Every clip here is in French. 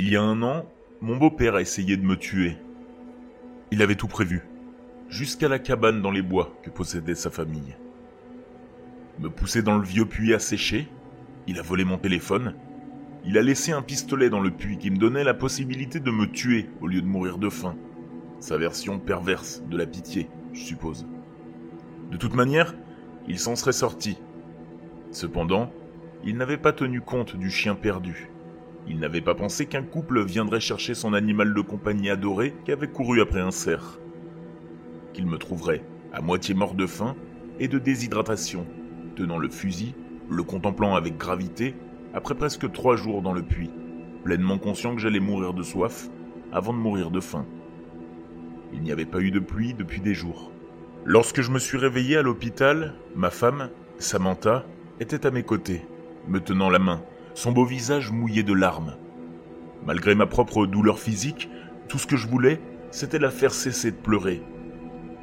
Il y a un an, mon beau-père a essayé de me tuer. Il avait tout prévu, jusqu'à la cabane dans les bois que possédait sa famille. Me pousser dans le vieux puits sécher, il a volé mon téléphone, il a laissé un pistolet dans le puits qui me donnait la possibilité de me tuer au lieu de mourir de faim. Sa version perverse de la pitié, je suppose. De toute manière, il s'en serait sorti. Cependant, il n'avait pas tenu compte du chien perdu. Il n'avait pas pensé qu'un couple viendrait chercher son animal de compagnie adoré qui avait couru après un cerf. Qu'il me trouverait à moitié mort de faim et de déshydratation, tenant le fusil, le contemplant avec gravité, après presque trois jours dans le puits, pleinement conscient que j'allais mourir de soif avant de mourir de faim. Il n'y avait pas eu de pluie depuis des jours. Lorsque je me suis réveillé à l'hôpital, ma femme, Samantha, était à mes côtés, me tenant la main, son beau visage mouillé de larmes. Malgré ma propre douleur physique, tout ce que je voulais, c'était la faire cesser de pleurer.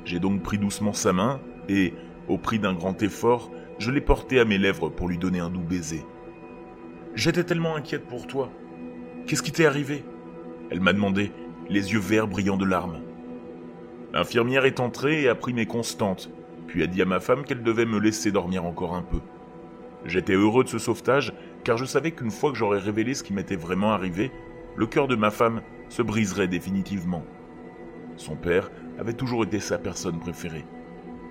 J'ai donc pris doucement sa main et, au prix d'un grand effort, je l'ai portée à mes lèvres pour lui donner un doux baiser. J'étais tellement inquiète pour toi. Qu'est-ce qui t'est arrivé? Elle m'a demandé, les yeux verts brillants de larmes. L'infirmière est entrée et a pris mes constantes, puis a dit à ma femme qu'elle devait me laisser dormir encore un peu. J'étais heureux de ce sauvetage, car je savais qu'une fois que j'aurais révélé ce qui m'était vraiment arrivé, le cœur de ma femme se briserait définitivement. Son père avait toujours été sa personne préférée.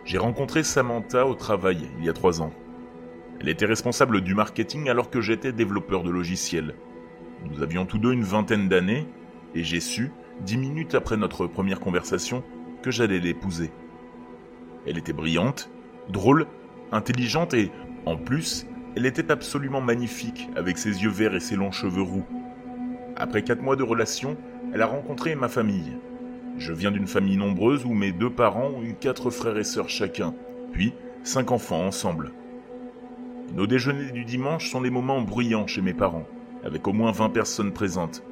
J'ai rencontré Samantha au travail il y a trois ans. Elle était responsable du marketing alors que j'étais développeur de logiciels. Nous avions tous deux une vingtaine d'années, et j'ai su, dix minutes après notre première conversation, que j'allais l'épouser. Elle était brillante, drôle, intelligente et, en plus, elle était absolument magnifique avec ses yeux verts et ses longs cheveux roux. Après quatre mois de relation, elle a rencontré ma famille. Je viens d'une famille nombreuse où mes deux parents ont eu quatre frères et sœurs chacun, puis cinq enfants ensemble. Nos déjeuners du dimanche sont des moments bruyants chez mes parents, avec au moins 20 personnes présentes.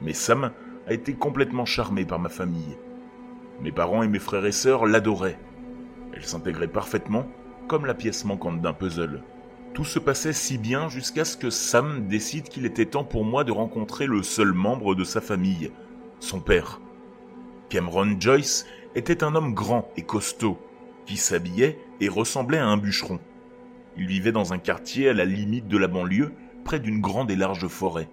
Mais Sam a été complètement charmé par ma famille. Mes parents et mes frères et sœurs l'adoraient. Elle s'intégrait parfaitement, comme la pièce manquante d'un puzzle. Tout se passait si bien jusqu'à ce que Sam décide qu'il était temps pour moi de rencontrer le seul membre de sa famille, son père. Cameron Joyce était un homme grand et costaud, qui s'habillait et ressemblait à un bûcheron. Il vivait dans un quartier à la limite de la banlieue, près d'une grande et large forêt.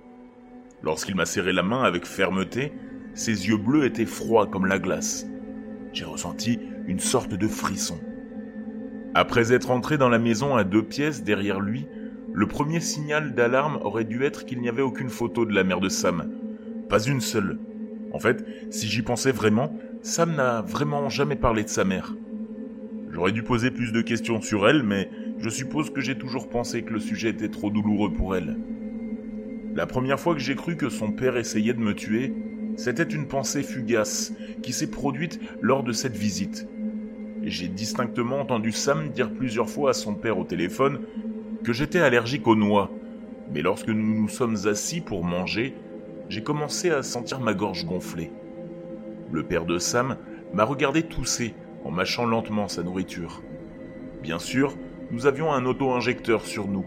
Lorsqu'il m'a serré la main avec fermeté, ses yeux bleus étaient froids comme la glace j'ai ressenti une sorte de frisson. Après être entré dans la maison à deux pièces derrière lui, le premier signal d'alarme aurait dû être qu'il n'y avait aucune photo de la mère de Sam. Pas une seule. En fait, si j'y pensais vraiment, Sam n'a vraiment jamais parlé de sa mère. J'aurais dû poser plus de questions sur elle, mais je suppose que j'ai toujours pensé que le sujet était trop douloureux pour elle. La première fois que j'ai cru que son père essayait de me tuer, c'était une pensée fugace qui s'est produite lors de cette visite. J'ai distinctement entendu Sam dire plusieurs fois à son père au téléphone que j'étais allergique aux noix. Mais lorsque nous nous sommes assis pour manger, j'ai commencé à sentir ma gorge gonfler. Le père de Sam m'a regardé tousser en mâchant lentement sa nourriture. Bien sûr, nous avions un auto-injecteur sur nous,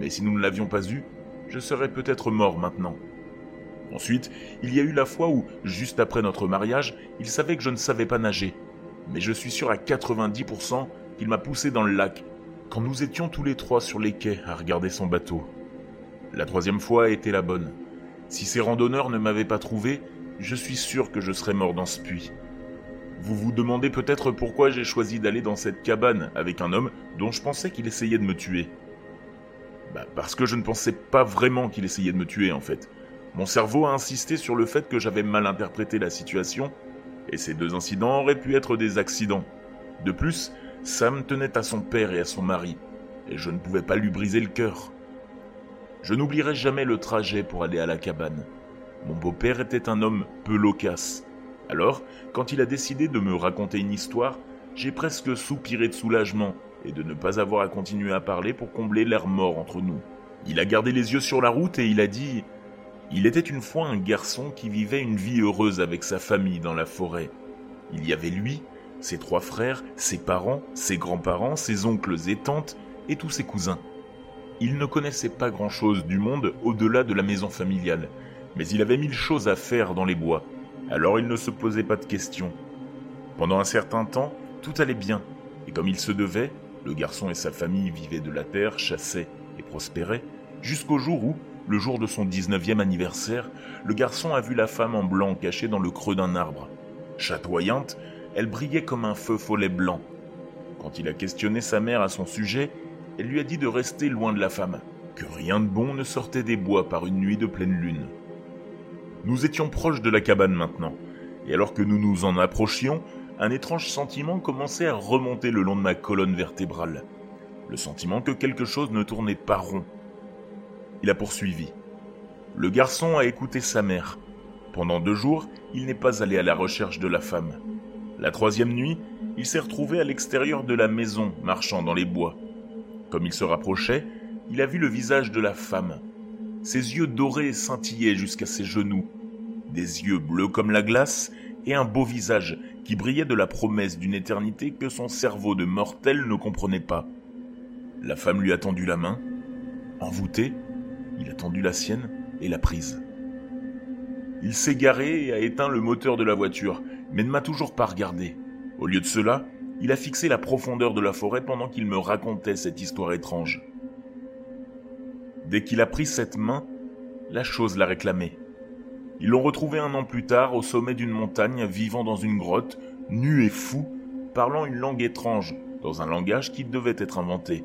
mais si nous ne l'avions pas eu, je serais peut-être mort maintenant. Ensuite, il y a eu la fois où, juste après notre mariage, il savait que je ne savais pas nager. Mais je suis sûr à 90% qu'il m'a poussé dans le lac, quand nous étions tous les trois sur les quais à regarder son bateau. La troisième fois a été la bonne. Si ces randonneurs ne m'avaient pas trouvé, je suis sûr que je serais mort dans ce puits. Vous vous demandez peut-être pourquoi j'ai choisi d'aller dans cette cabane avec un homme dont je pensais qu'il essayait de me tuer. Bah parce que je ne pensais pas vraiment qu'il essayait de me tuer en fait. Mon cerveau a insisté sur le fait que j'avais mal interprété la situation, et ces deux incidents auraient pu être des accidents. De plus, Sam tenait à son père et à son mari, et je ne pouvais pas lui briser le cœur. Je n'oublierai jamais le trajet pour aller à la cabane. Mon beau-père était un homme peu loquace. Alors, quand il a décidé de me raconter une histoire, j'ai presque soupiré de soulagement et de ne pas avoir à continuer à parler pour combler l'air mort entre nous. Il a gardé les yeux sur la route et il a dit il était une fois un garçon qui vivait une vie heureuse avec sa famille dans la forêt. Il y avait lui, ses trois frères, ses parents, ses grands-parents, ses oncles et tantes, et tous ses cousins. Il ne connaissait pas grand-chose du monde au-delà de la maison familiale, Mais il avait mille choses à faire dans les bois, alors il ne se posait pas de questions. Pendant un certain temps, tout allait bien, et comme il se devait, le garçon et sa famille vivaient de la terre, chassaient et prospéraient, jusqu'au jour où, le jour de son 19e anniversaire, le garçon a vu la femme en blanc cachée dans le creux d'un arbre. Chatoyante, elle brillait comme un feu follet blanc. Quand il a questionné sa mère à son sujet, elle lui a dit de rester loin de la femme, que rien de bon ne sortait des bois par une nuit de pleine lune. Nous étions proches de la cabane maintenant, et alors que nous nous en approchions, un étrange sentiment commençait à remonter le long de ma colonne vertébrale. Le sentiment que quelque chose ne tournait pas rond. Il a poursuivi. Le garçon a écouté sa mère. Pendant deux jours, il n'est pas allé à la recherche de la femme. La troisième nuit, il s'est retrouvé à l'extérieur de la maison, marchant dans les bois. Comme il se rapprochait, il a vu le visage de la femme. Ses yeux dorés scintillaient jusqu'à ses genoux, des yeux bleus comme la glace et un beau visage qui brillait de la promesse d'une éternité que son cerveau de mortel ne comprenait pas. La femme lui a tendu la main. Envoûté, il a tendu la sienne et l'a prise. Il s'est garé et a éteint le moteur de la voiture, mais ne m'a toujours pas regardé. Au lieu de cela, il a fixé la profondeur de la forêt pendant qu'il me racontait cette histoire étrange. Dès qu'il a pris cette main, la chose l'a réclamé. Ils l'ont retrouvé un an plus tard au sommet d'une montagne, vivant dans une grotte, nu et fou, parlant une langue étrange, dans un langage qui devait être inventé.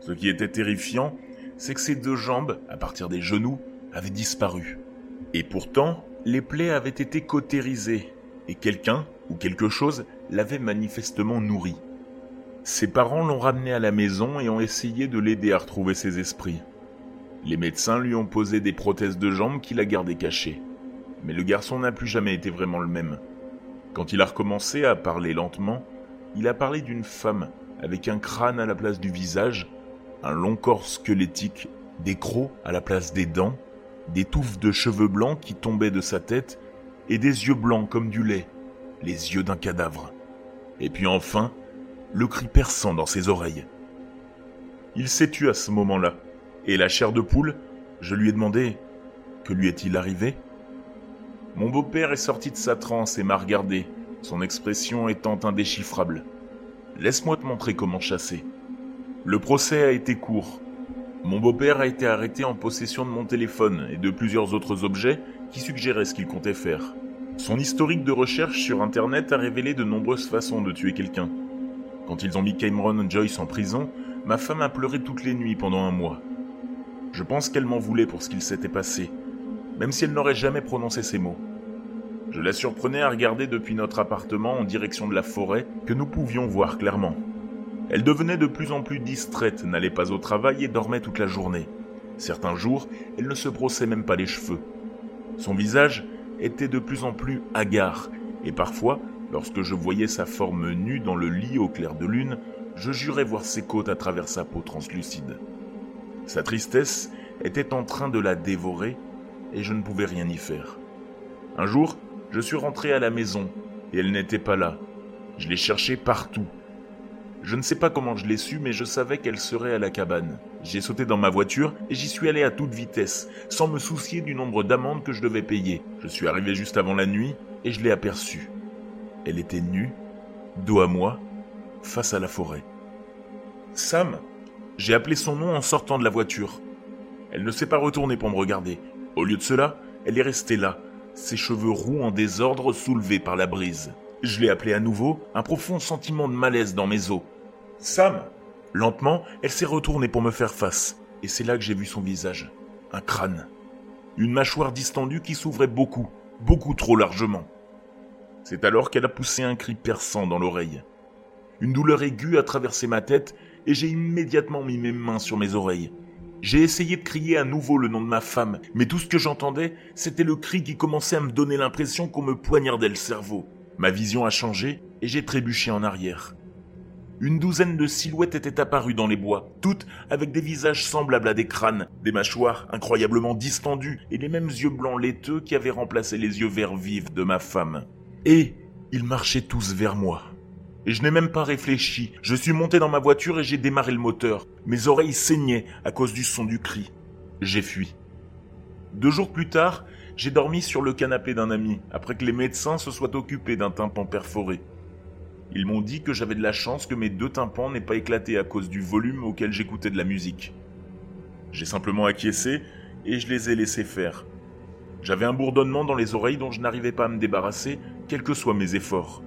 Ce qui était terrifiant, c'est que ses deux jambes, à partir des genoux, avaient disparu. Et pourtant, les plaies avaient été cautérisées, et quelqu'un, ou quelque chose, l'avait manifestement nourri. Ses parents l'ont ramené à la maison et ont essayé de l'aider à retrouver ses esprits. Les médecins lui ont posé des prothèses de jambes qu'il a gardées cachées. Mais le garçon n'a plus jamais été vraiment le même. Quand il a recommencé à parler lentement, il a parlé d'une femme avec un crâne à la place du visage, un long corps squelettique, des crocs à la place des dents, des touffes de cheveux blancs qui tombaient de sa tête et des yeux blancs comme du lait, les yeux d'un cadavre. Et puis enfin, le cri perçant dans ses oreilles. Il s'est tué à ce moment-là, et la chair de poule, je lui ai demandé Que lui est-il arrivé? Mon beau-père est sorti de sa transe et m'a regardé, son expression étant indéchiffrable. Laisse-moi te montrer comment chasser. Le procès a été court. Mon beau-père a été arrêté en possession de mon téléphone et de plusieurs autres objets qui suggéraient ce qu'il comptait faire. Son historique de recherche sur Internet a révélé de nombreuses façons de tuer quelqu'un. Quand ils ont mis Cameron Joyce en prison, ma femme a pleuré toutes les nuits pendant un mois. Je pense qu'elle m'en voulait pour ce qu'il s'était passé, même si elle n'aurait jamais prononcé ces mots. Je la surprenais à regarder depuis notre appartement en direction de la forêt que nous pouvions voir clairement. Elle devenait de plus en plus distraite, n'allait pas au travail et dormait toute la journée. Certains jours, elle ne se brossait même pas les cheveux. Son visage était de plus en plus hagard, et parfois, lorsque je voyais sa forme nue dans le lit au clair de lune, je jurais voir ses côtes à travers sa peau translucide. Sa tristesse était en train de la dévorer et je ne pouvais rien y faire. Un jour, je suis rentré à la maison et elle n'était pas là. Je l'ai cherchée partout. Je ne sais pas comment je l'ai su, mais je savais qu'elle serait à la cabane. J'ai sauté dans ma voiture et j'y suis allé à toute vitesse, sans me soucier du nombre d'amendes que je devais payer. Je suis arrivé juste avant la nuit et je l'ai aperçue. Elle était nue, dos à moi, face à la forêt. Sam, j'ai appelé son nom en sortant de la voiture. Elle ne s'est pas retournée pour me regarder. Au lieu de cela, elle est restée là, ses cheveux roux en désordre soulevés par la brise. Je l'ai appelée à nouveau, un profond sentiment de malaise dans mes os. Sam Lentement, elle s'est retournée pour me faire face, et c'est là que j'ai vu son visage. Un crâne. Une mâchoire distendue qui s'ouvrait beaucoup, beaucoup trop largement. C'est alors qu'elle a poussé un cri perçant dans l'oreille. Une douleur aiguë a traversé ma tête et j'ai immédiatement mis mes mains sur mes oreilles. J'ai essayé de crier à nouveau le nom de ma femme, mais tout ce que j'entendais, c'était le cri qui commençait à me donner l'impression qu'on me poignardait le cerveau. Ma vision a changé et j'ai trébuché en arrière. Une douzaine de silhouettes étaient apparues dans les bois, toutes avec des visages semblables à des crânes, des mâchoires incroyablement distendues et les mêmes yeux blancs laiteux qui avaient remplacé les yeux verts vifs de ma femme. Et ils marchaient tous vers moi. Et je n'ai même pas réfléchi. Je suis monté dans ma voiture et j'ai démarré le moteur. Mes oreilles saignaient à cause du son du cri. J'ai fui. Deux jours plus tard, j'ai dormi sur le canapé d'un ami, après que les médecins se soient occupés d'un tympan perforé. Ils m'ont dit que j'avais de la chance que mes deux tympans n'aient pas éclaté à cause du volume auquel j'écoutais de la musique. J'ai simplement acquiescé et je les ai laissés faire. J'avais un bourdonnement dans les oreilles dont je n'arrivais pas à me débarrasser, quels que soient mes efforts.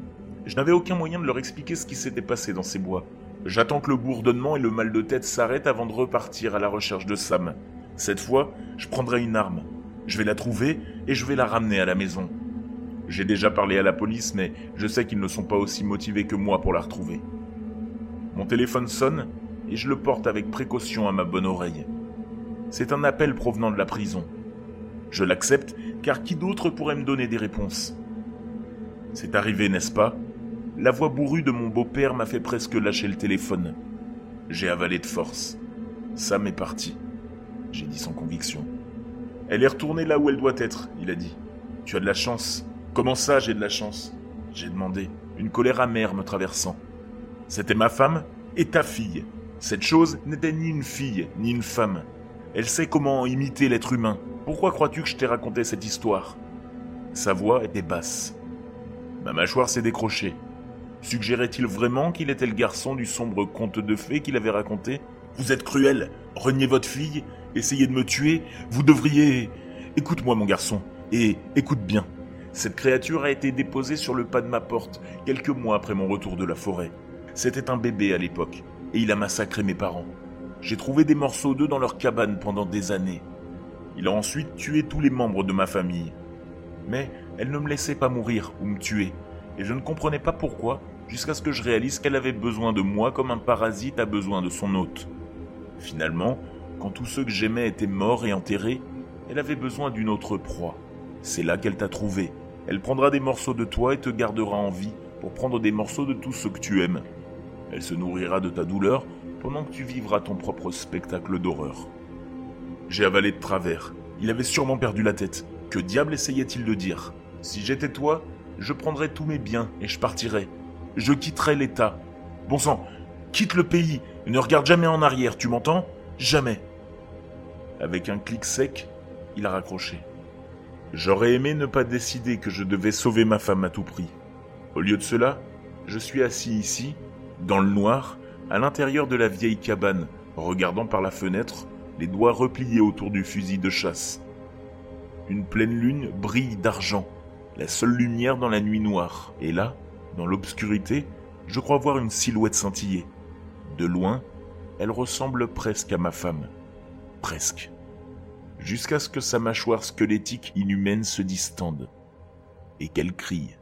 Je n'avais aucun moyen de leur expliquer ce qui s'était passé dans ces bois. J'attends que le bourdonnement et le mal de tête s'arrêtent avant de repartir à la recherche de Sam. Cette fois, je prendrai une arme. Je vais la trouver et je vais la ramener à la maison. J'ai déjà parlé à la police, mais je sais qu'ils ne sont pas aussi motivés que moi pour la retrouver. Mon téléphone sonne et je le porte avec précaution à ma bonne oreille. C'est un appel provenant de la prison. Je l'accepte car qui d'autre pourrait me donner des réponses? C'est arrivé, n'est-ce pas? La voix bourrue de mon beau-père m'a fait presque lâcher le téléphone. J'ai avalé de force. Sam est parti, j'ai dit sans conviction. Elle est retournée là où elle doit être, il a dit. Tu as de la chance. Comment ça, j'ai de la chance? J'ai demandé, une colère amère me traversant. C'était ma femme et ta fille. Cette chose n'était ni une fille, ni une femme. Elle sait comment imiter l'être humain, pourquoi crois-tu que je t'ai raconté cette histoire? Sa voix était basse. Ma mâchoire s'est décrochée. Suggérait-il vraiment qu'il était le garçon du sombre conte de fées qu'il avait raconté? Vous êtes cruel, reniez votre fille, essayez de me tuer, vous devriez... Écoute-moi mon garçon, et écoute bien. Cette créature a été déposée sur le pas de ma porte quelques mois après mon retour de la forêt. C'était un bébé à l'époque, et il a massacré mes parents. J'ai trouvé des morceaux d'eux dans leur cabane pendant des années. Il a ensuite tué tous les membres de ma famille. Mais elle ne me laissait pas mourir ou me tuer, et je ne comprenais pas pourquoi, jusqu'à ce que je réalise qu'elle avait besoin de moi comme un parasite a besoin de son hôte. Finalement, quand tous ceux que j'aimais étaient morts et enterrés, elle avait besoin d'une autre proie. C'est là qu'elle t'a trouvé. Elle prendra des morceaux de toi et te gardera en vie pour prendre des morceaux de tous ceux que tu aimes. Elle se nourrira de ta douleur pendant que tu vivras ton propre spectacle d'horreur. J'ai avalé de travers. Il avait sûrement perdu la tête. Que diable essayait-il de dire? Si j'étais toi, je prendrais tous mes biens et je partirais. Je quitterais l'État. Bon sang, quitte le pays ne regarde jamais en arrière, tu m'entends? Jamais. Avec un clic sec, il a raccroché. J'aurais aimé ne pas décider que je devais sauver ma femme à tout prix. Au lieu de cela, je suis assis ici, dans le noir, à l'intérieur de la vieille cabane, regardant par la fenêtre les doigts repliés autour du fusil de chasse. Une pleine lune brille d'argent, la seule lumière dans la nuit noire. Et là, dans l'obscurité, je crois voir une silhouette scintiller. De loin, elle ressemble presque à ma femme. Presque. Jusqu'à ce que sa mâchoire squelettique inhumaine se distende et qu'elle crie.